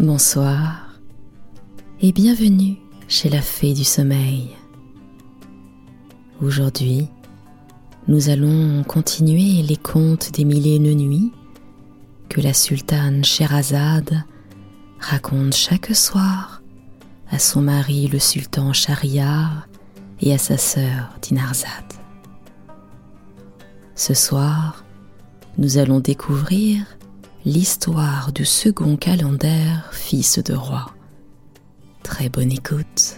Bonsoir et bienvenue chez la fée du sommeil. Aujourd'hui, nous allons continuer les contes des mille nuits que la sultane Sherazade raconte chaque soir à son mari le sultan Shahriar et à sa sœur Dinarzad. Ce soir, nous allons découvrir l'histoire du second calendar fils de roi. Très bonne écoute.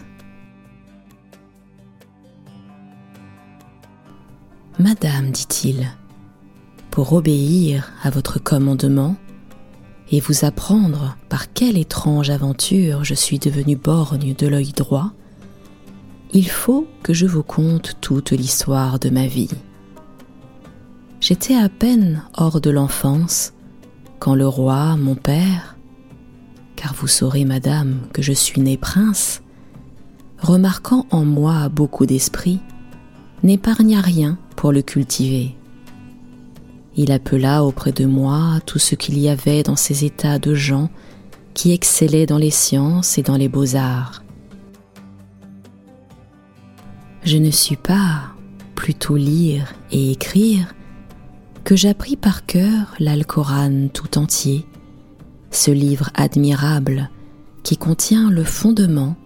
Madame, dit-il, pour obéir à votre commandement et vous apprendre par quelle étrange aventure je suis devenu borgne de l'œil droit, il faut que je vous conte toute l'histoire de ma vie. J'étais à peine hors de l'enfance quand le roi, mon père, car vous saurez, madame, que je suis né prince, remarquant en moi beaucoup d'esprit, n'épargna rien pour le cultiver. Il appela auprès de moi tout ce qu'il y avait dans ces états de gens qui excellaient dans les sciences et dans les beaux-arts. Je ne suis pas plutôt lire et écrire que j'appris par cœur l'Alcoran tout entier, ce livre admirable qui contient le fondement,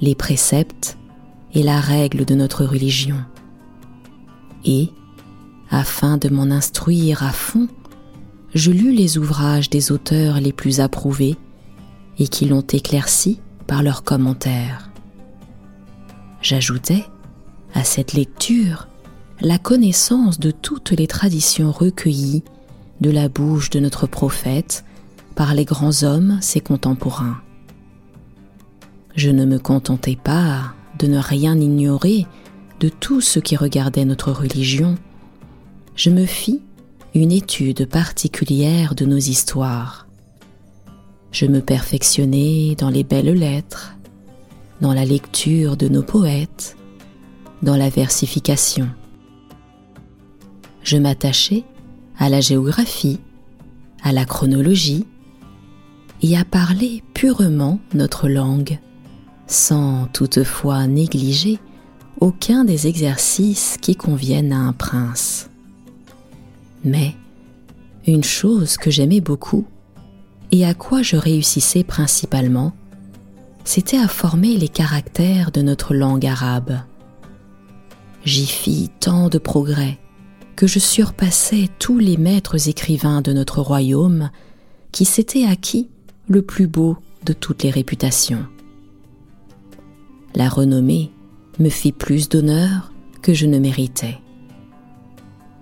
les préceptes et la règle de notre religion. Et, afin de m'en instruire à fond, je lus les ouvrages des auteurs les plus approuvés et qui l'ont éclairci par leurs commentaires. J'ajoutais à cette lecture la connaissance de toutes les traditions recueillies de la bouche de notre prophète par les grands hommes, ses contemporains. Je ne me contentais pas de ne rien ignorer de tout ce qui regardait notre religion, je me fis une étude particulière de nos histoires. Je me perfectionnai dans les belles lettres, dans la lecture de nos poètes, dans la versification je m'attachai à la géographie, à la chronologie et à parler purement notre langue, sans toutefois négliger aucun des exercices qui conviennent à un prince. Mais une chose que j'aimais beaucoup et à quoi je réussissais principalement, c'était à former les caractères de notre langue arabe. J'y fis tant de progrès que je surpassais tous les maîtres écrivains de notre royaume qui s'étaient acquis le plus beau de toutes les réputations. La renommée me fit plus d'honneur que je ne méritais.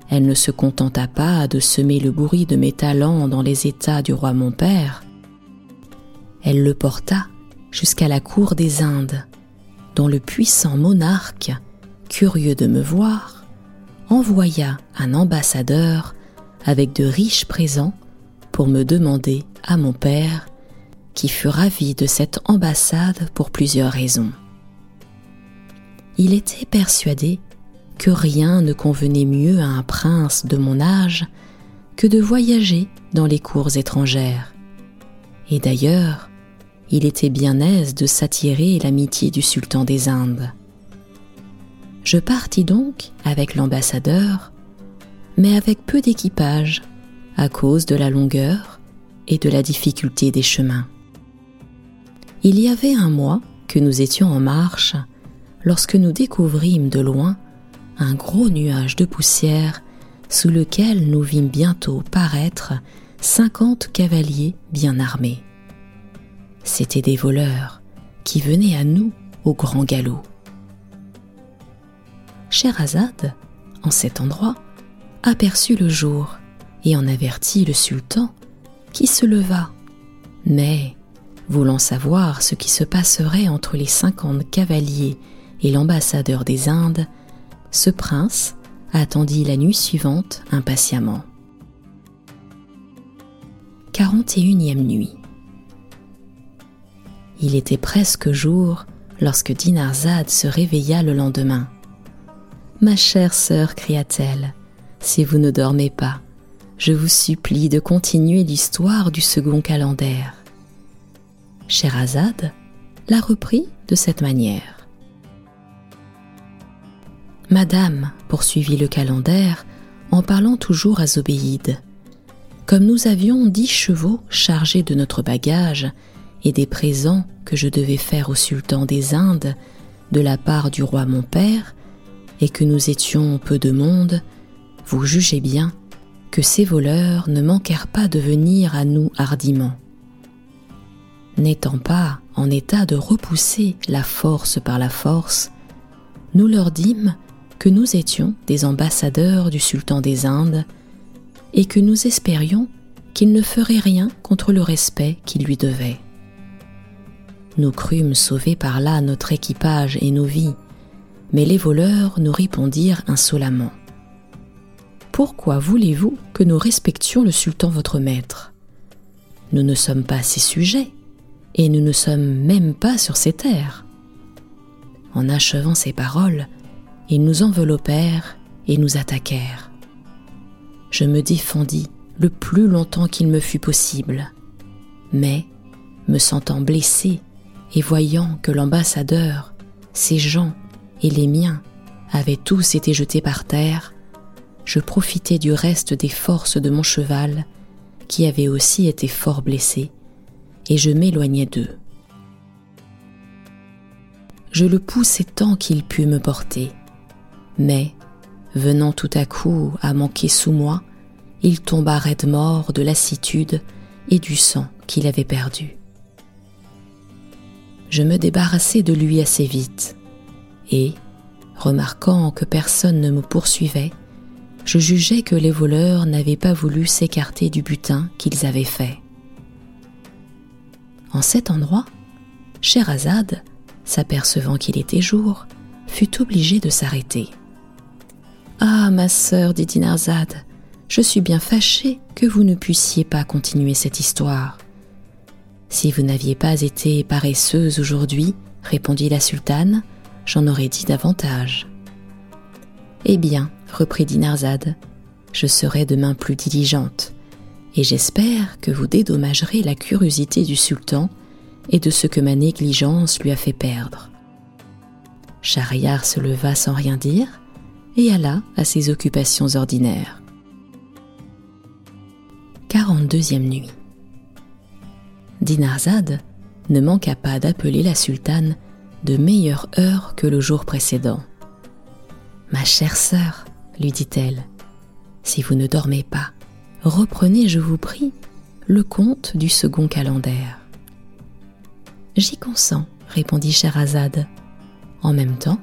Elle ne se contenta pas de semer le bruit de mes talents dans les états du roi mon père, elle le porta jusqu'à la cour des Indes, dont le puissant monarque, curieux de me voir, envoya un ambassadeur avec de riches présents pour me demander à mon père, qui fut ravi de cette ambassade pour plusieurs raisons. Il était persuadé que rien ne convenait mieux à un prince de mon âge que de voyager dans les cours étrangères. Et d'ailleurs, il était bien aise de s'attirer l'amitié du sultan des Indes. Je partis donc avec l'ambassadeur, mais avec peu d'équipage, à cause de la longueur et de la difficulté des chemins. Il y avait un mois que nous étions en marche lorsque nous découvrîmes de loin un gros nuage de poussière sous lequel nous vîmes bientôt paraître cinquante cavaliers bien armés. C'étaient des voleurs qui venaient à nous au grand galop. Scheherazade, en cet endroit, aperçut le jour et en avertit le sultan, qui se leva. Mais, voulant savoir ce qui se passerait entre les cinquante cavaliers et l'ambassadeur des Indes, ce prince attendit la nuit suivante impatiemment. 41e nuit. Il était presque jour lorsque Dinarzade se réveilla le lendemain. Ma chère sœur, cria-t-elle, si vous ne dormez pas, je vous supplie de continuer l'histoire du second calendar. Sherazade la reprit de cette manière. Madame, poursuivit le calendaire en parlant toujours à Zobéide, comme nous avions dix chevaux chargés de notre bagage et des présents que je devais faire au sultan des Indes de la part du roi mon père, et que nous étions peu de monde, vous jugez bien que ces voleurs ne manquèrent pas de venir à nous hardiment. N'étant pas en état de repousser la force par la force, nous leur dîmes que nous étions des ambassadeurs du sultan des Indes et que nous espérions qu'il ne ferait rien contre le respect qu'il lui devait. Nous crûmes sauver par là notre équipage et nos vies, mais les voleurs nous répondirent insolemment. Pourquoi voulez-vous que nous respections le sultan votre maître? Nous ne sommes pas ses sujets, et nous ne sommes même pas sur ses terres. En achevant ces paroles, ils nous enveloppèrent et nous attaquèrent. Je me défendis le plus longtemps qu'il me fut possible, mais, me sentant blessé et voyant que l'ambassadeur, ses gens et les miens avaient tous été jetés par terre, je profitai du reste des forces de mon cheval, qui avait aussi été fort blessé, et je m'éloignai d'eux. Je le poussai tant qu'il put me porter, mais, venant tout à coup à manquer sous moi, il tomba raide mort de lassitude et du sang qu'il avait perdu je me débarrassai de lui assez vite, et, remarquant que personne ne me poursuivait, je jugeai que les voleurs n'avaient pas voulu s'écarter du butin qu'ils avaient fait. En cet endroit, Scheherazade, s'apercevant qu'il était jour, fut obligée de s'arrêter. Ah, ma sœur, dit Dinarzade, je suis bien fâchée que vous ne puissiez pas continuer cette histoire. Si vous n'aviez pas été paresseuse aujourd'hui, répondit la sultane, j'en aurais dit davantage. Eh bien, reprit Dinarzade, je serai demain plus diligente, et j'espère que vous dédommagerez la curiosité du sultan et de ce que ma négligence lui a fait perdre. Schahriar se leva sans rien dire et alla à ses occupations ordinaires. 42e nuit. Dinarzade ne manqua pas d'appeler la sultane de meilleure heure que le jour précédent. Ma chère sœur, lui dit-elle, si vous ne dormez pas, reprenez, je vous prie, le conte du second calendaire. J'y consens, répondit Scheherazade. En même temps,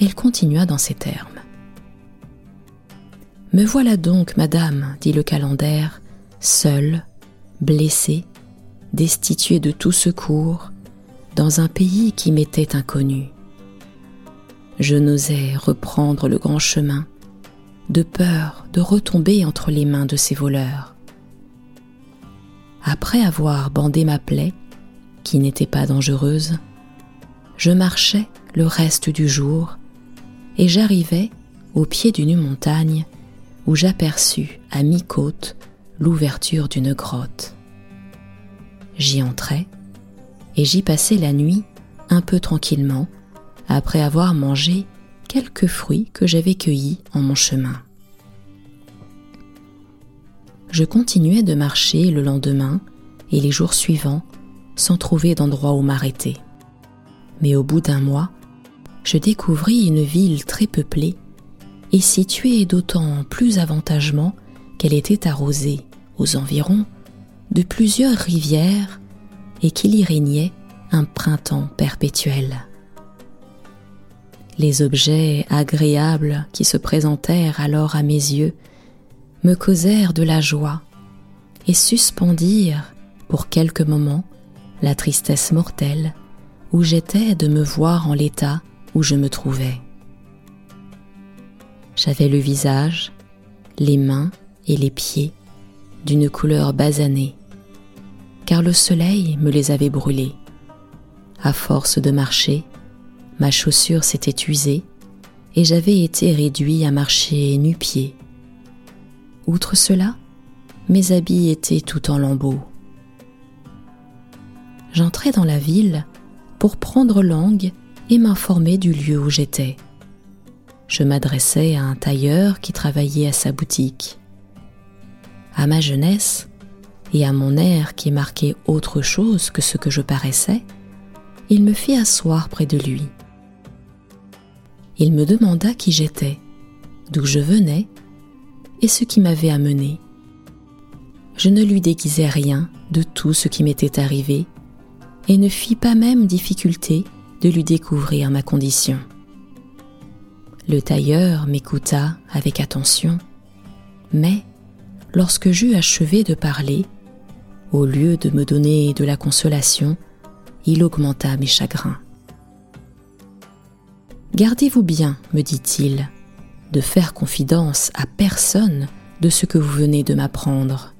elle continua dans ces termes. Me voilà donc, madame, dit le calendaire, seule, blessée destitué de tout secours, dans un pays qui m'était inconnu. Je n'osais reprendre le grand chemin, de peur de retomber entre les mains de ces voleurs. Après avoir bandé ma plaie, qui n'était pas dangereuse, je marchais le reste du jour et j'arrivai au pied d'une montagne où j'aperçus à mi-côte l'ouverture d'une grotte. J'y entrai et j'y passai la nuit un peu tranquillement après avoir mangé quelques fruits que j'avais cueillis en mon chemin. Je continuais de marcher le lendemain et les jours suivants sans trouver d'endroit où m'arrêter. Mais au bout d'un mois, je découvris une ville très peuplée et située d'autant plus avantagement qu'elle était arrosée aux environs de plusieurs rivières et qu'il y régnait un printemps perpétuel. Les objets agréables qui se présentèrent alors à mes yeux me causèrent de la joie et suspendirent pour quelques moments la tristesse mortelle où j'étais de me voir en l'état où je me trouvais. J'avais le visage, les mains et les pieds d'une couleur basanée, car le soleil me les avait brûlés. À force de marcher, ma chaussure s'était usée et j'avais été réduit à marcher nu-pied. Outre cela, mes habits étaient tout en lambeaux. j'entrai dans la ville pour prendre langue et m'informer du lieu où j'étais. Je m'adressais à un tailleur qui travaillait à sa boutique. À ma jeunesse, et à mon air qui marquait autre chose que ce que je paraissais, il me fit asseoir près de lui. Il me demanda qui j'étais, d'où je venais et ce qui m'avait amené. Je ne lui déguisai rien de tout ce qui m'était arrivé et ne fis pas même difficulté de lui découvrir ma condition. Le tailleur m'écouta avec attention, mais lorsque j'eus achevé de parler, au lieu de me donner de la consolation, il augmenta mes chagrins. Gardez-vous bien, me dit-il, de faire confidence à personne de ce que vous venez de m'apprendre,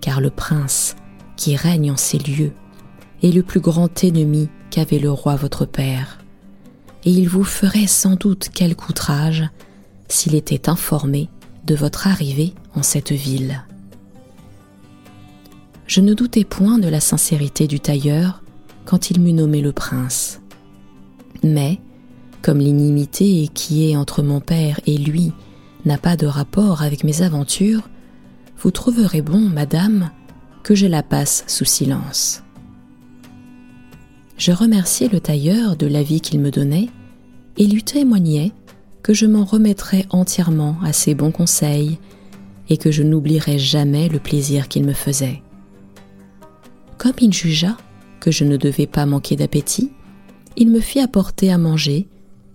car le prince qui règne en ces lieux est le plus grand ennemi qu'avait le roi votre père, et il vous ferait sans doute quelque outrage s'il était informé de votre arrivée en cette ville. Je ne doutais point de la sincérité du tailleur quand il m'eut nommé le prince. Mais, comme l'inimité qui est entre mon père et lui n'a pas de rapport avec mes aventures, vous trouverez bon, madame, que je la passe sous silence. Je remerciai le tailleur de l'avis qu'il me donnait et lui témoignai que je m'en remettrais entièrement à ses bons conseils et que je n'oublierais jamais le plaisir qu'il me faisait. Comme il jugea que je ne devais pas manquer d'appétit, il me fit apporter à manger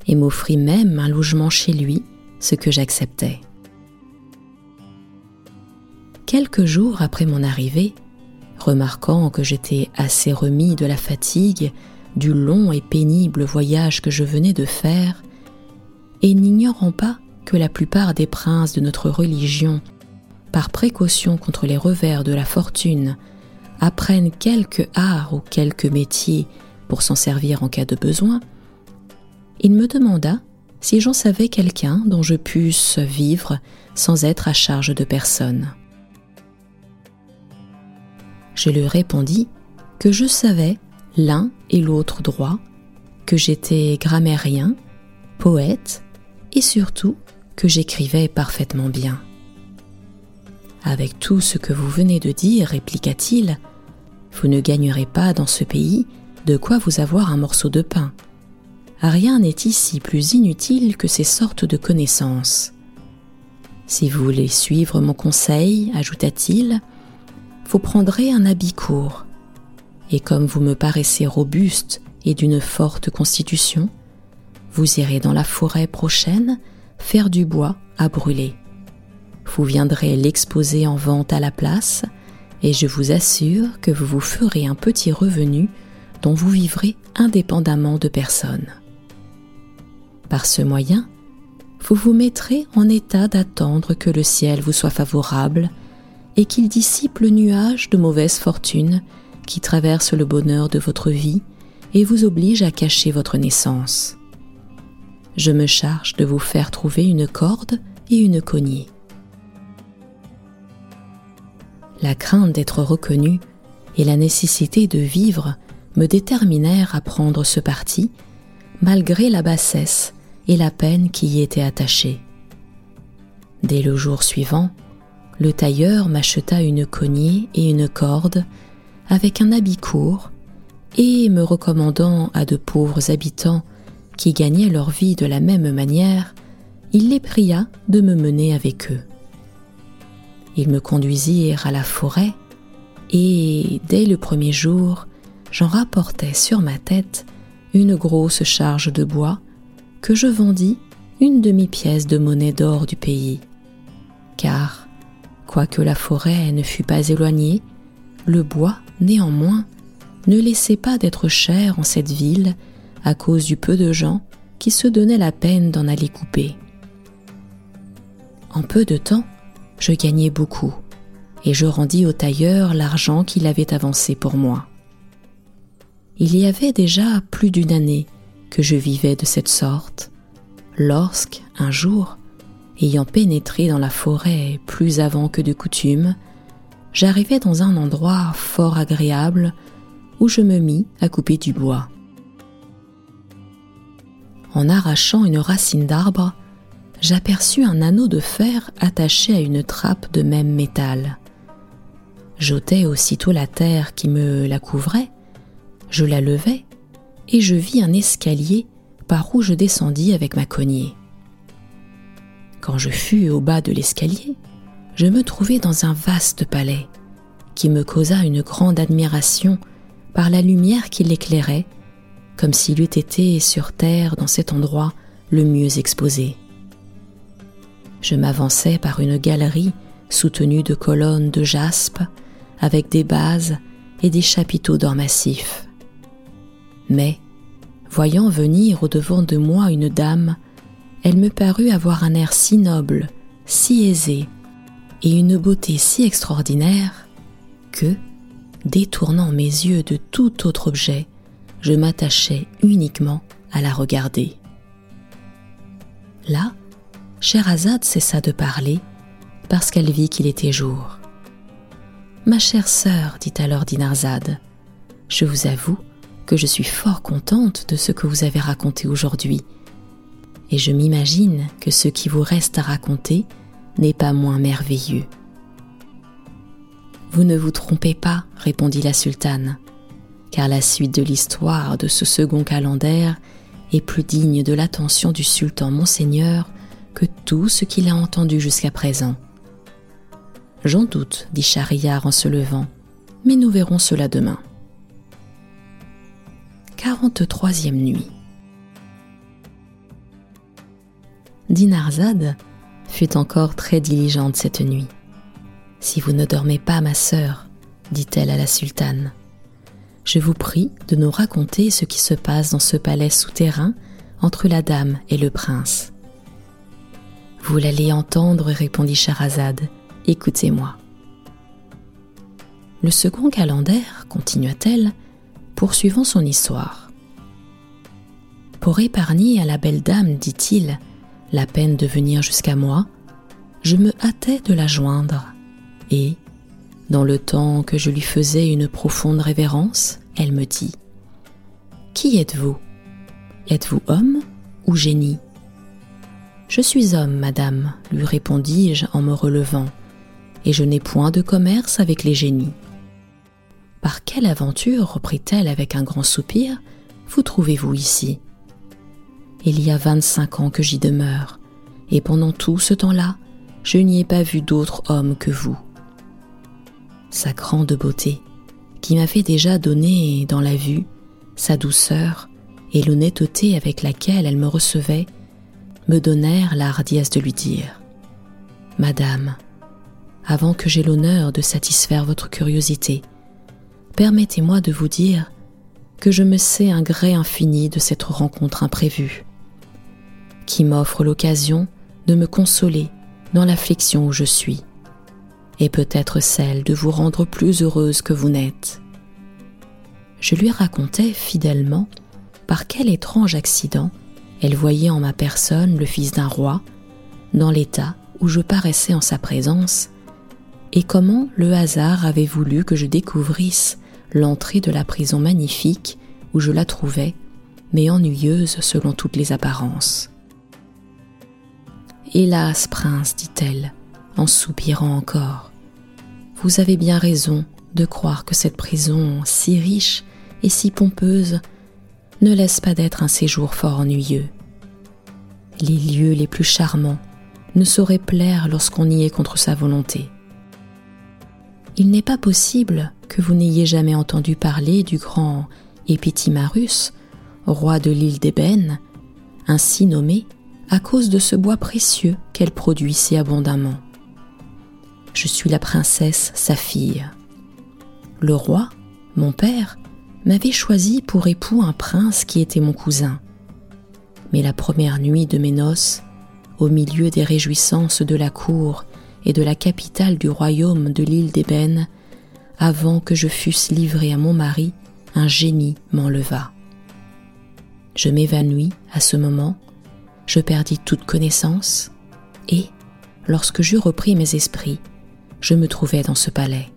et m'offrit même un logement chez lui, ce que j'acceptais. Quelques jours après mon arrivée, remarquant que j'étais assez remis de la fatigue du long et pénible voyage que je venais de faire, et n'ignorant pas que la plupart des princes de notre religion, par précaution contre les revers de la fortune, apprennent quelque art ou quelque métier pour s'en servir en cas de besoin, il me demanda si j'en savais quelqu'un dont je pusse vivre sans être à charge de personne. Je lui répondis que je savais l'un et l'autre droit, que j'étais grammairien, poète et surtout que j'écrivais parfaitement bien. Avec tout ce que vous venez de dire, répliqua-t-il, vous ne gagnerez pas dans ce pays de quoi vous avoir un morceau de pain. Rien n'est ici plus inutile que ces sortes de connaissances. Si vous voulez suivre mon conseil, ajouta-t-il, vous prendrez un habit court. Et comme vous me paraissez robuste et d'une forte constitution, vous irez dans la forêt prochaine faire du bois à brûler. Vous viendrez l'exposer en vente à la place, et je vous assure que vous vous ferez un petit revenu dont vous vivrez indépendamment de personne. Par ce moyen, vous vous mettrez en état d'attendre que le ciel vous soit favorable et qu'il dissipe le nuage de mauvaise fortune qui traverse le bonheur de votre vie et vous oblige à cacher votre naissance. Je me charge de vous faire trouver une corde et une cognée. La crainte d'être reconnu et la nécessité de vivre me déterminèrent à prendre ce parti, malgré la bassesse et la peine qui y était attachée. Dès le jour suivant, le tailleur m'acheta une cognée et une corde avec un habit court, et me recommandant à de pauvres habitants qui gagnaient leur vie de la même manière, il les pria de me mener avec eux. Ils me conduisirent à la forêt, et dès le premier jour, j'en rapportai sur ma tête une grosse charge de bois que je vendis une demi-pièce de monnaie d'or du pays. Car, quoique la forêt ne fût pas éloignée, le bois, néanmoins, ne laissait pas d'être cher en cette ville à cause du peu de gens qui se donnaient la peine d'en aller couper. En peu de temps, je gagnai beaucoup, et je rendis au tailleur l'argent qu'il avait avancé pour moi. Il y avait déjà plus d'une année que je vivais de cette sorte, lorsque, un jour, ayant pénétré dans la forêt plus avant que de coutume, j'arrivai dans un endroit fort agréable où je me mis à couper du bois. En arrachant une racine d'arbre, j'aperçus un anneau de fer attaché à une trappe de même métal. J'ôtais aussitôt la terre qui me la couvrait, je la levai, et je vis un escalier par où je descendis avec ma cognée. Quand je fus au bas de l'escalier, je me trouvai dans un vaste palais, qui me causa une grande admiration par la lumière qui l'éclairait, comme s'il eût été sur terre dans cet endroit le mieux exposé. Je m'avançai par une galerie soutenue de colonnes de jaspe, avec des bases et des chapiteaux d'or massif. Mais, voyant venir au-devant de moi une dame, elle me parut avoir un air si noble, si aisé, et une beauté si extraordinaire, que, détournant mes yeux de tout autre objet, je m'attachai uniquement à la regarder. Là, Scheherazade cessa de parler parce qu'elle vit qu'il était jour. Ma chère sœur, dit alors Dinarzade, je vous avoue que je suis fort contente de ce que vous avez raconté aujourd'hui, et je m'imagine que ce qui vous reste à raconter n'est pas moins merveilleux. Vous ne vous trompez pas, répondit la sultane, car la suite de l'histoire de ce second calendaire est plus digne de l'attention du sultan monseigneur que tout ce qu'il a entendu jusqu'à présent. J'en doute, dit Schahriar en se levant, mais nous verrons cela demain. 43e nuit. Dinarzade fut encore très diligente cette nuit. Si vous ne dormez pas, ma sœur, dit-elle à la sultane, je vous prie de nous raconter ce qui se passe dans ce palais souterrain entre la dame et le prince. Vous l'allez entendre, répondit Charazade. Écoutez-moi. Le second calendaire, continua-t-elle, poursuivant son histoire. Pour épargner à la belle dame, dit-il, la peine de venir jusqu'à moi, je me hâtais de la joindre et, dans le temps que je lui faisais une profonde révérence, elle me dit Qui êtes-vous? Êtes-vous homme ou génie? Je suis homme, madame, lui répondis-je en me relevant, et je n'ai point de commerce avec les génies. Par quelle aventure, reprit-elle avec un grand soupir, vous trouvez-vous ici? Il y a vingt-cinq ans que j'y demeure, et pendant tout ce temps-là, je n'y ai pas vu d'autre homme que vous sa grande beauté, qui m'avait déjà donné dans la vue sa douceur et l'honnêteté avec laquelle elle me recevait, me donnèrent la hardiesse de lui dire Madame, avant que j'aie l'honneur de satisfaire votre curiosité, permettez-moi de vous dire que je me sais un gré infini de cette rencontre imprévue, qui m'offre l'occasion de me consoler dans l'affliction où je suis et peut-être celle de vous rendre plus heureuse que vous n'êtes. Je lui racontai fidèlement par quel étrange accident elle voyait en ma personne le fils d'un roi, dans l'état où je paraissais en sa présence, et comment le hasard avait voulu que je découvrisse l'entrée de la prison magnifique où je la trouvais, mais ennuyeuse selon toutes les apparences. Hélas, prince, dit-elle, en soupirant encore. Vous avez bien raison de croire que cette prison si riche et si pompeuse ne laisse pas d'être un séjour fort ennuyeux. Les lieux les plus charmants ne sauraient plaire lorsqu'on y est contre sa volonté. Il n'est pas possible que vous n'ayez jamais entendu parler du grand Épitimarus, roi de l'île d'Ébène, ainsi nommé à cause de ce bois précieux qu'elle produit si abondamment. Je suis la princesse, sa fille. Le roi, mon père, m'avait choisi pour époux un prince qui était mon cousin. Mais la première nuit de mes noces, au milieu des réjouissances de la cour et de la capitale du royaume de l'île d'Ébène, avant que je fusse livré à mon mari, un génie m'enleva. Je m'évanouis à ce moment, je perdis toute connaissance, et, lorsque j'eus repris mes esprits, je me trouvais dans ce palais.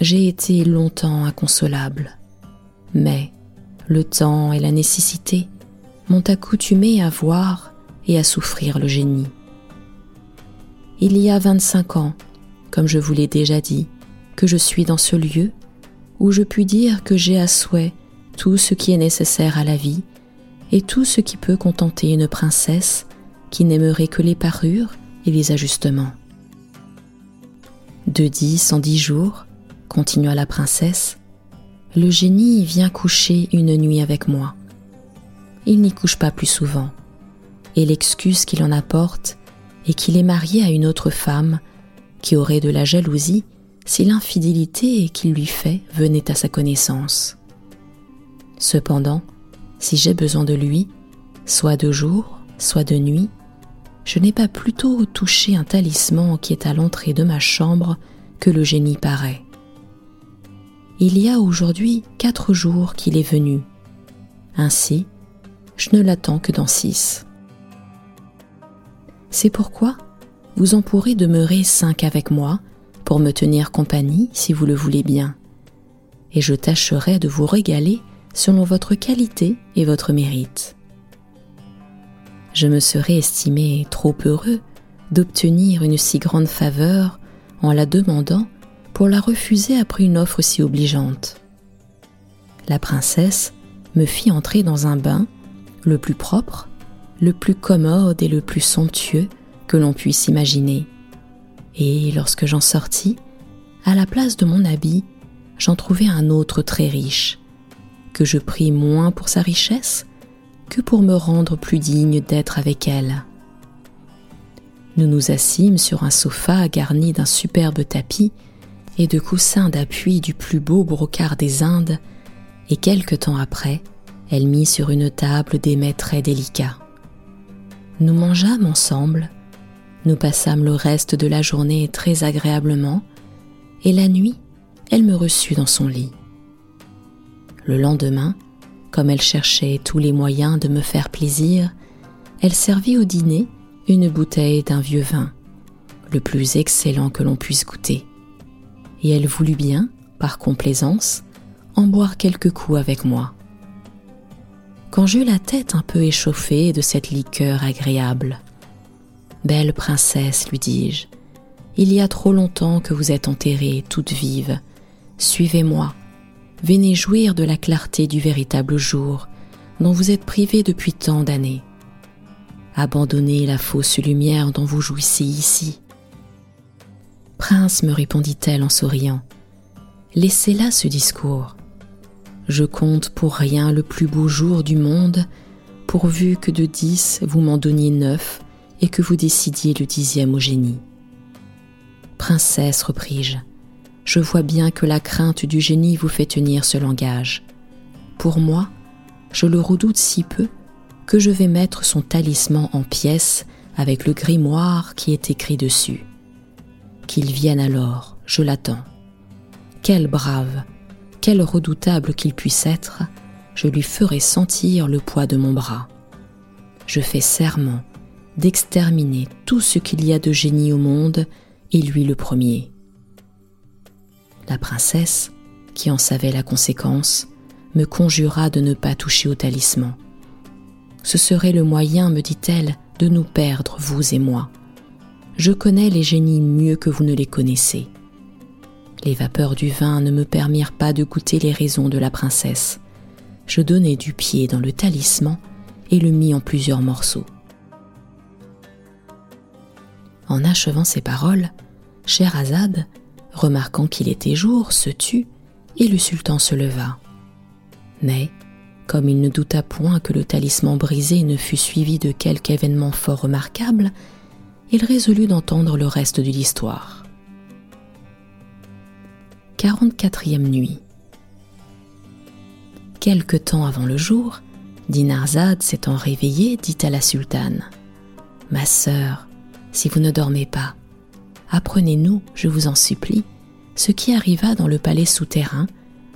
J'ai été longtemps inconsolable, mais le temps et la nécessité m'ont accoutumé à voir et à souffrir le génie. Il y a 25 ans, comme je vous l'ai déjà dit, que je suis dans ce lieu où je puis dire que j'ai à souhait tout ce qui est nécessaire à la vie et tout ce qui peut contenter une princesse qui n'aimerait que les parures et les ajustements. De dix en dix jours, continua la princesse, le génie vient coucher une nuit avec moi. Il n'y couche pas plus souvent, et l'excuse qu'il en apporte est qu'il est marié à une autre femme qui aurait de la jalousie si l'infidélité qu'il lui fait venait à sa connaissance. Cependant, si j'ai besoin de lui, soit de jour, soit de nuit, je n'ai pas plutôt touché un talisman qui est à l'entrée de ma chambre que le génie paraît. Il y a aujourd'hui quatre jours qu'il est venu. Ainsi, je ne l'attends que dans six. C'est pourquoi vous en pourrez demeurer cinq avec moi pour me tenir compagnie si vous le voulez bien, et je tâcherai de vous régaler selon votre qualité et votre mérite. Je me serais estimé trop heureux d'obtenir une si grande faveur en la demandant pour la refuser après une offre si obligeante. La princesse me fit entrer dans un bain, le plus propre, le plus commode et le plus somptueux que l'on puisse imaginer. Et lorsque j'en sortis, à la place de mon habit, j'en trouvai un autre très riche, que je pris moins pour sa richesse que pour me rendre plus digne d'être avec elle. Nous nous assîmes sur un sofa garni d'un superbe tapis et de coussins d'appui du plus beau brocart des Indes, et quelque temps après, elle mit sur une table des mets très délicats. Nous mangeâmes ensemble, nous passâmes le reste de la journée très agréablement, et la nuit, elle me reçut dans son lit. Le lendemain, comme elle cherchait tous les moyens de me faire plaisir, elle servit au dîner une bouteille d'un vieux vin, le plus excellent que l'on puisse goûter. Et elle voulut bien, par complaisance, en boire quelques coups avec moi. Quand j'eus la tête un peu échauffée de cette liqueur agréable, Belle princesse, lui dis-je, il y a trop longtemps que vous êtes enterrée toute vive. Suivez-moi, venez jouir de la clarté du véritable jour dont vous êtes privé depuis tant d'années. Abandonnez la fausse lumière dont vous jouissez ici. Prince, me répondit-elle en souriant, laissez là ce discours. Je compte pour rien le plus beau jour du monde, pourvu que de dix vous m'en donniez neuf et que vous décidiez le dixième au génie. Princesse, repris-je, je vois bien que la crainte du génie vous fait tenir ce langage. Pour moi, je le redoute si peu que je vais mettre son talisman en pièces avec le grimoire qui est écrit dessus. Qu'il vienne alors, je l'attends. Quel brave, quel redoutable qu'il puisse être, je lui ferai sentir le poids de mon bras. Je fais serment d'exterminer tout ce qu'il y a de génie au monde, et lui le premier. La princesse, qui en savait la conséquence, me conjura de ne pas toucher au talisman. Ce serait le moyen, me dit-elle, de nous perdre, vous et moi. Je connais les génies mieux que vous ne les connaissez. Les vapeurs du vin ne me permirent pas de goûter les raisons de la princesse. Je donnai du pied dans le talisman et le mis en plusieurs morceaux. En achevant ces paroles, Scheherazade remarquant qu'il était jour, se tut, et le sultan se leva. Mais, comme il ne douta point que le talisman brisé ne fût suivi de quelque événement fort remarquable, il résolut d'entendre le reste de l'histoire. 44e nuit. Quelque temps avant le jour, Dinarzade s'étant réveillée, dit à la sultane Ma sœur, si vous ne dormez pas, apprenez-nous, je vous en supplie, ce qui arriva dans le palais souterrain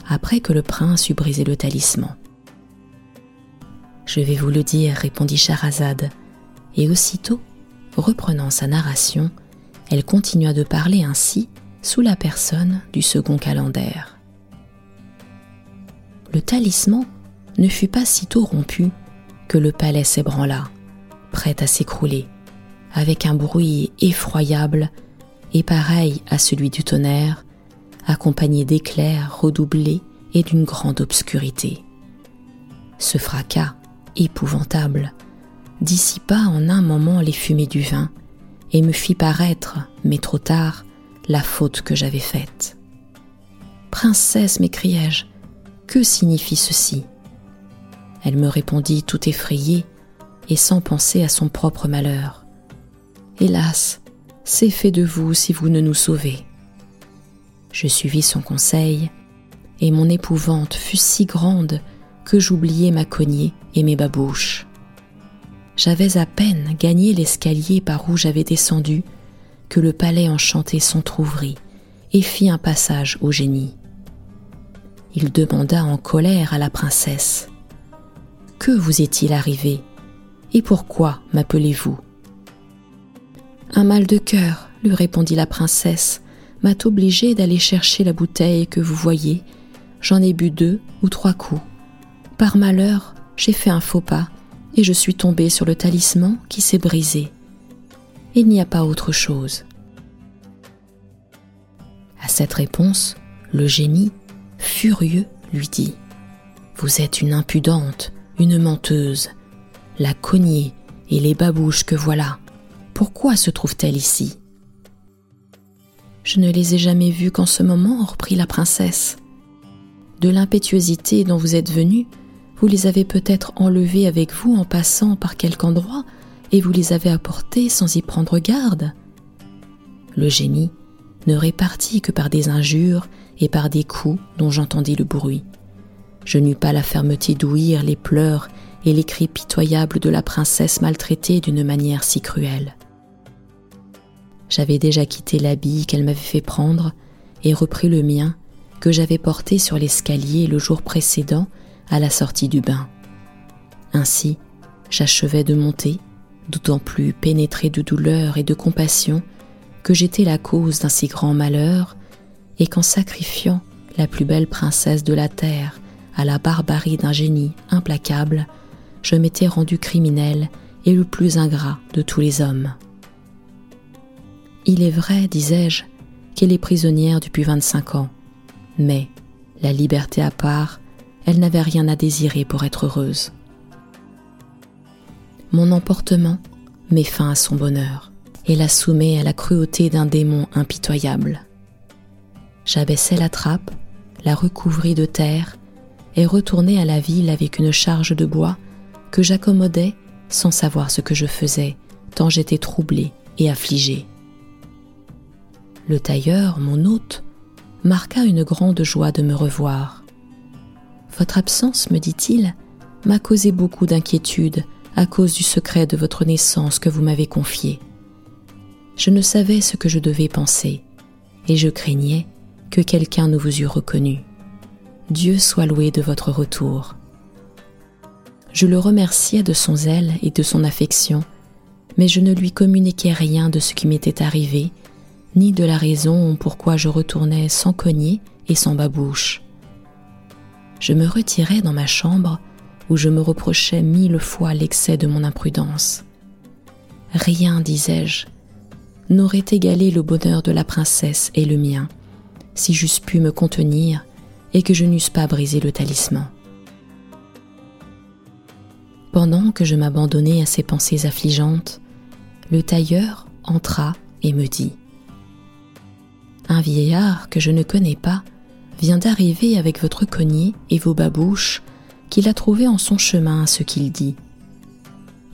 après que le prince eut brisé le talisman. Je vais vous le dire, répondit Charazade, et aussitôt, reprenant sa narration, elle continua de parler ainsi sous la personne du second calendaire. Le talisman ne fut pas sitôt rompu que le palais s'ébranla, prêt à s'écrouler, avec un bruit effroyable et pareil à celui du tonnerre, accompagné d'éclairs redoublés et d'une grande obscurité. Ce fracas épouvantable dissipa en un moment les fumées du vin et me fit paraître, mais trop tard, la faute que j'avais faite. Princesse, m'écriai-je, que signifie ceci? Elle me répondit tout effrayée et sans penser à son propre malheur. Hélas, c'est fait de vous si vous ne nous sauvez. Je suivis son conseil, et mon épouvante fut si grande que j'oubliai ma cognée et mes babouches. J'avais à peine gagné l'escalier par où j'avais descendu que le palais enchanté s'entr'ouvrit et fit un passage au génie. Il demanda en colère à la princesse Que vous est-il arrivé et pourquoi m'appelez-vous Un mal de cœur, lui répondit la princesse, m'a obligé d'aller chercher la bouteille que vous voyez. J'en ai bu deux ou trois coups. Par malheur, j'ai fait un faux pas et je suis tombée sur le talisman qui s'est brisé. Il n'y a pas autre chose. À cette réponse, le génie, furieux, lui dit Vous êtes une impudente, une menteuse. La cognée et les babouches que voilà, pourquoi se trouvent-elles ici? Je ne les ai jamais vues qu'en ce moment, reprit la princesse. De l'impétuosité dont vous êtes venue, vous les avez peut-être enlevés avec vous en passant par quelque endroit, et vous les avez apportés sans y prendre garde. Le génie ne répartit que par des injures et par des coups dont j'entendis le bruit. Je n'eus pas la fermeté d'ouïr les pleurs et les cris pitoyables de la princesse maltraitée d'une manière si cruelle. J'avais déjà quitté l'habit qu'elle m'avait fait prendre et repris le mien que j'avais porté sur l'escalier le jour précédent à la sortie du bain. Ainsi, j'achevais de monter, d'autant plus pénétré de douleur et de compassion que j'étais la cause d'un si grand malheur, et qu'en sacrifiant la plus belle princesse de la terre à la barbarie d'un génie implacable, je m'étais rendu criminel et le plus ingrat de tous les hommes. Il est vrai, disais-je, qu'elle est prisonnière depuis vingt-cinq ans, mais, la liberté à part, elle n'avait rien à désirer pour être heureuse. Mon emportement met fin à son bonheur et la soumet à la cruauté d'un démon impitoyable. J'abaissai la trappe, la recouvris de terre et retournai à la ville avec une charge de bois que j'accommodais sans savoir ce que je faisais, tant j'étais troublé et affligé. Le tailleur, mon hôte, marqua une grande joie de me revoir. Votre absence, me dit-il, m'a causé beaucoup d'inquiétude à cause du secret de votre naissance que vous m'avez confié. Je ne savais ce que je devais penser, et je craignais que quelqu'un ne vous eût reconnu. Dieu soit loué de votre retour. Je le remerciais de son zèle et de son affection, mais je ne lui communiquais rien de ce qui m'était arrivé, ni de la raison pourquoi je retournais sans cogner et sans babouche je me retirai dans ma chambre où je me reprochais mille fois l'excès de mon imprudence. Rien, disais-je, n'aurait égalé le bonheur de la princesse et le mien, si j'eusse pu me contenir et que je n'eusse pas brisé le talisman. Pendant que je m'abandonnais à ces pensées affligeantes, le tailleur entra et me dit Un vieillard que je ne connais pas vient d'arriver avec votre cognier et vos babouches qu'il a trouvé en son chemin ce qu'il dit.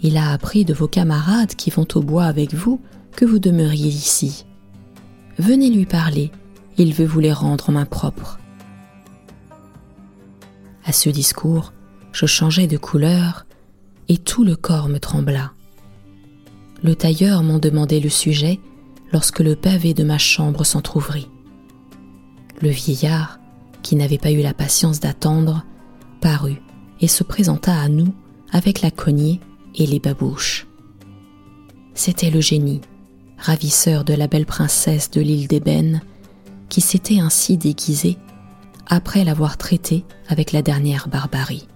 Il a appris de vos camarades qui vont au bois avec vous que vous demeuriez ici. Venez lui parler, il veut vous les rendre en main propre. À ce discours, je changeai de couleur et tout le corps me trembla. Le tailleur m'en demandait le sujet lorsque le pavé de ma chambre s'entr'ouvrit. Le vieillard, qui n'avait pas eu la patience d'attendre, parut et se présenta à nous avec la cognée et les babouches. C'était le génie, ravisseur de la belle princesse de l'île d'ébène, qui s'était ainsi déguisé après l'avoir traité avec la dernière barbarie.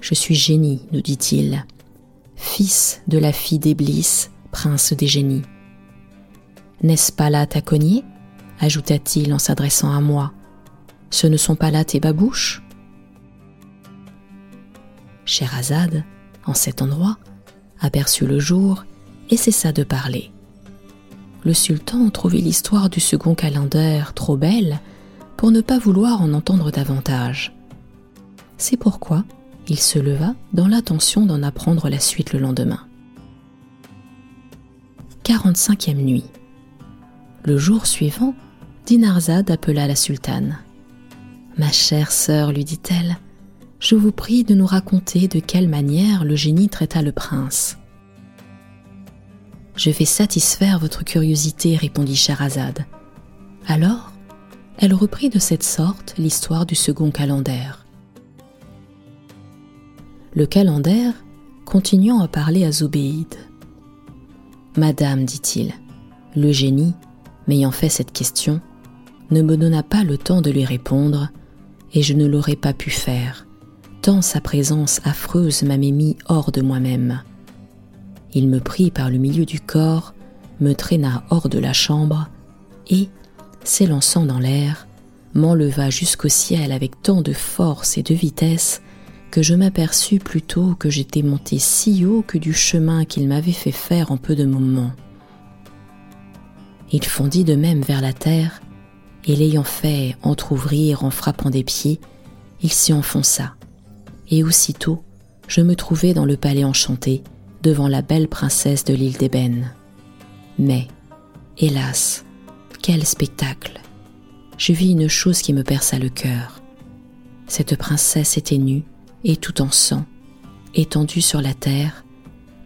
Je suis génie, nous dit-il, fils de la fille d'Éblis, prince des génies. N'est-ce pas là ta cognée? Ajouta-t-il en s'adressant à moi. Ce ne sont pas là tes babouches? Scheherazade, en cet endroit, aperçut le jour et cessa de parler. Le sultan trouvait l'histoire du second calender trop belle pour ne pas vouloir en entendre davantage. C'est pourquoi il se leva dans l'intention d'en apprendre la suite le lendemain. 45e nuit. Le jour suivant, Dinarzade appela la sultane. Ma chère sœur, lui dit-elle, je vous prie de nous raconter de quelle manière le génie traita le prince. Je vais satisfaire votre curiosité, répondit Scheherazade. Alors, elle reprit de cette sorte l'histoire du second calendère. Le calendère, continuant à parler à Zobéide. Madame, dit-il, le génie, m'ayant fait cette question, ne me donna pas le temps de lui répondre, et je ne l'aurais pas pu faire, tant sa présence affreuse m'avait mis hors de moi-même. Il me prit par le milieu du corps, me traîna hors de la chambre, et, s'élançant dans l'air, m'enleva jusqu'au ciel avec tant de force et de vitesse que je m'aperçus plutôt que j'étais monté si haut que du chemin qu'il m'avait fait faire en peu de moments. Il fondit de même vers la terre, et l'ayant fait entr'ouvrir en frappant des pieds, il s'y enfonça. Et aussitôt, je me trouvai dans le palais enchanté, devant la belle princesse de l'île d'ébène. Mais, hélas, quel spectacle Je vis une chose qui me perça le cœur. Cette princesse était nue, et tout en sang, étendue sur la terre,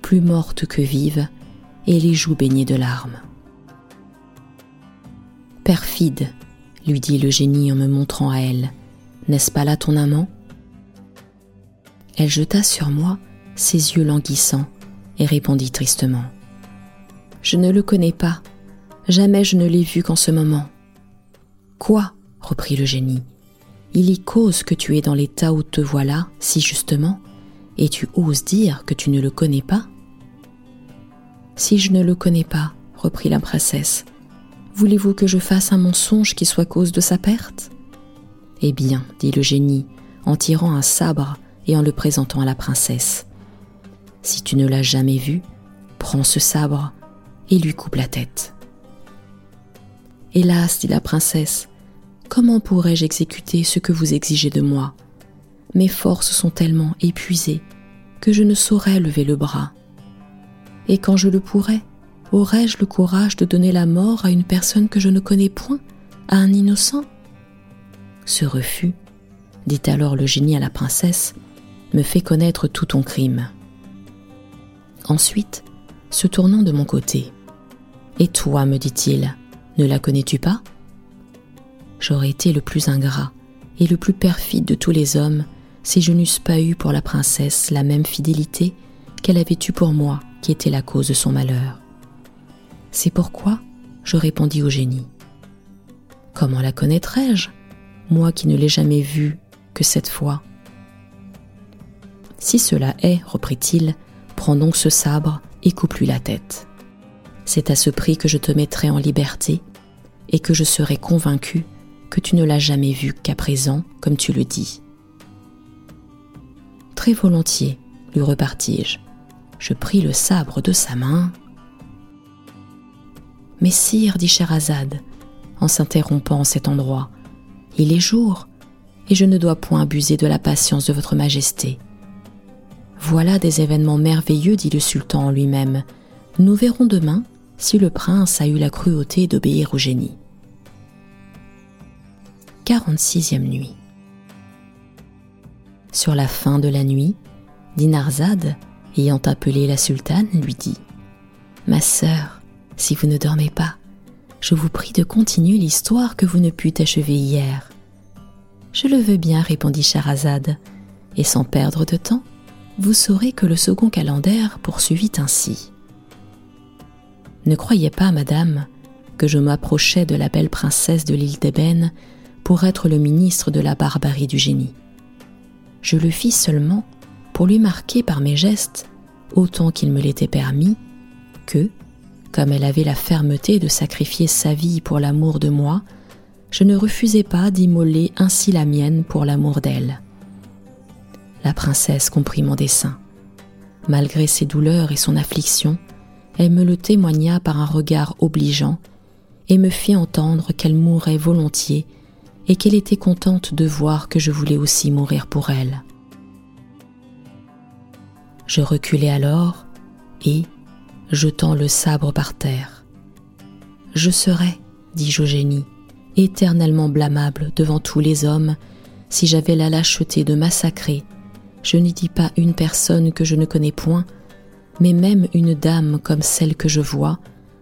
plus morte que vive, et les joues baignées de larmes. Perfide, lui dit le génie en me montrant à elle, n'est-ce pas là ton amant? Elle jeta sur moi ses yeux languissants et répondit tristement. Je ne le connais pas, jamais je ne l'ai vu qu'en ce moment. Quoi? reprit le génie. Il y cause que tu es dans l'état où te voilà, si justement, et tu oses dire que tu ne le connais pas? Si je ne le connais pas, reprit la princesse, voulez-vous que je fasse un mensonge qui soit cause de sa perte? Eh bien, dit le génie, en tirant un sabre et en le présentant à la princesse. Si tu ne l'as jamais vu, prends ce sabre et lui coupe la tête. Hélas, dit la princesse, comment pourrais-je exécuter ce que vous exigez de moi? Mes forces sont tellement épuisées que je ne saurais lever le bras. Et quand je le pourrais, aurais-je le courage de donner la mort à une personne que je ne connais point, à un innocent? Ce refus, dit alors le génie à la princesse, me fait connaître tout ton crime. Ensuite, se tournant de mon côté, Et toi, me dit-il, ne la connais-tu pas? J'aurais été le plus ingrat et le plus perfide de tous les hommes si je n'eusse pas eu pour la princesse la même fidélité qu'elle avait eue pour moi qui était la cause de son malheur. C'est pourquoi je répondis au génie. Comment la connaîtrais-je, moi qui ne l'ai jamais vue que cette fois? Si cela est, reprit-il, prends donc ce sabre et coupe-lui la tête. C'est à ce prix que je te mettrai en liberté et que je serai convaincu que tu ne l'as jamais vu qu'à présent, comme tu le dis. Très volontiers, lui repartis-je. Je pris le sabre de sa main. Mais sire, dit Scheherazade, en s'interrompant en cet endroit, il est jour, et je ne dois point abuser de la patience de votre majesté. Voilà des événements merveilleux, dit le sultan en lui-même. Nous verrons demain si le prince a eu la cruauté d'obéir au génie. 46e nuit. Sur la fin de la nuit, Dinarzade, ayant appelé la sultane, lui dit Ma sœur, si vous ne dormez pas, je vous prie de continuer l'histoire que vous ne pûtes achever hier. Je le veux bien, répondit Charazade, et sans perdre de temps, vous saurez que le second calendère poursuivit ainsi. Ne croyez pas, madame, que je m'approchais de la belle princesse de l'île d'Ébène pour être le ministre de la barbarie du génie. Je le fis seulement pour lui marquer par mes gestes, autant qu'il me l'était permis, que, comme elle avait la fermeté de sacrifier sa vie pour l'amour de moi, je ne refusais pas d'immoler ainsi la mienne pour l'amour d'elle. La princesse comprit mon dessein. Malgré ses douleurs et son affliction, elle me le témoigna par un regard obligeant et me fit entendre qu'elle mourrait volontiers et qu'elle était contente de voir que je voulais aussi mourir pour elle. Je reculai alors et, jetant le sabre par terre, Je serais, dis-je au génie, éternellement blâmable devant tous les hommes si j'avais la lâcheté de massacrer, je n'y dis pas une personne que je ne connais point, mais même une dame comme celle que je vois,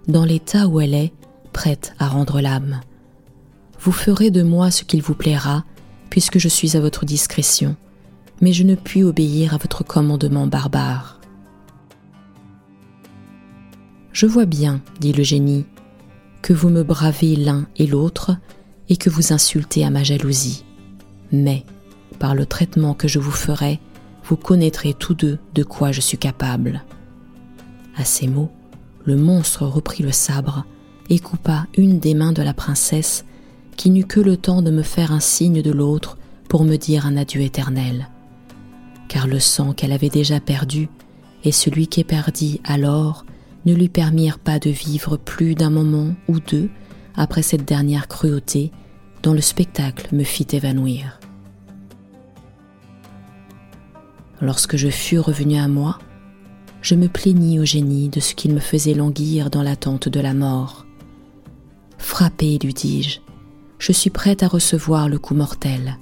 dans l'état où elle est, prête à rendre l'âme. Vous ferez de moi ce qu'il vous plaira, puisque je suis à votre discrétion, mais je ne puis obéir à votre commandement barbare. Je vois bien, dit le génie, que vous me bravez l'un et l'autre, et que vous insultez à ma jalousie. Mais, par le traitement que je vous ferai, vous connaîtrez tous deux de quoi je suis capable. À ces mots, le monstre reprit le sabre et coupa une des mains de la princesse, qui n'eut que le temps de me faire un signe de l'autre pour me dire un adieu éternel. Car le sang qu'elle avait déjà perdu et celui qu'elle perdit alors ne lui permirent pas de vivre plus d'un moment ou deux après cette dernière cruauté dont le spectacle me fit évanouir. Lorsque je fus revenu à moi, je me plaignis au génie de ce qu'il me faisait languir dans l'attente de la mort. Frappé, lui dis-je, je suis prête à recevoir le coup mortel.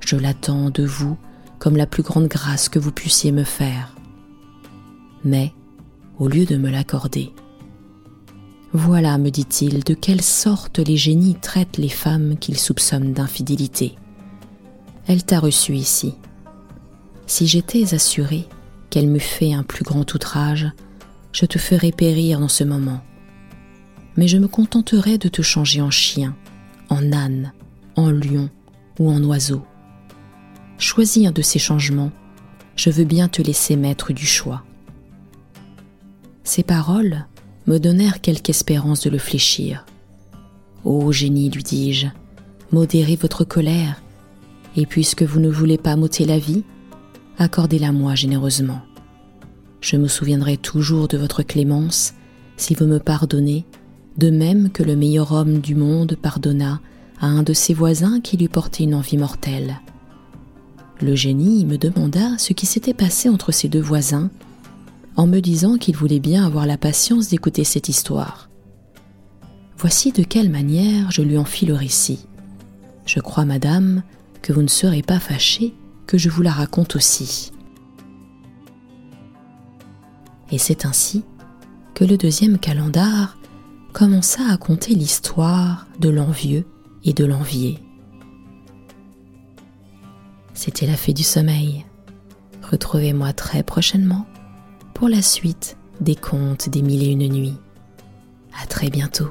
Je l'attends de vous comme la plus grande grâce que vous puissiez me faire. Mais, au lieu de me l'accorder, voilà, me dit-il, de quelle sorte les génies traitent les femmes qu'ils soupçonnent d'infidélité. Elle t'a reçu ici. Si j'étais assuré qu'elle m'eût fait un plus grand outrage, je te ferais périr dans ce moment. Mais je me contenterais de te changer en chien, en âne, en lion ou en oiseau. Choisis un de ces changements, je veux bien te laisser maître du choix. Ces paroles me donnèrent quelque espérance de le fléchir. Ô génie, lui dis-je, modérez votre colère, et puisque vous ne voulez pas m'ôter la vie, accordez-la moi généreusement. Je me souviendrai toujours de votre clémence si vous me pardonnez, de même que le meilleur homme du monde pardonna à un de ses voisins qui lui portait une envie mortelle. Le génie me demanda ce qui s'était passé entre ces deux voisins en me disant qu'il voulait bien avoir la patience d'écouter cette histoire. Voici de quelle manière je lui en fis le récit. Je crois, madame, que vous ne serez pas fâchée que je vous la raconte aussi. Et c'est ainsi que le deuxième calendar commença à conter l'histoire de l'envieux et de l'envié. C'était la fée du sommeil. Retrouvez-moi très prochainement pour la suite des contes des mille et une nuits. À très bientôt.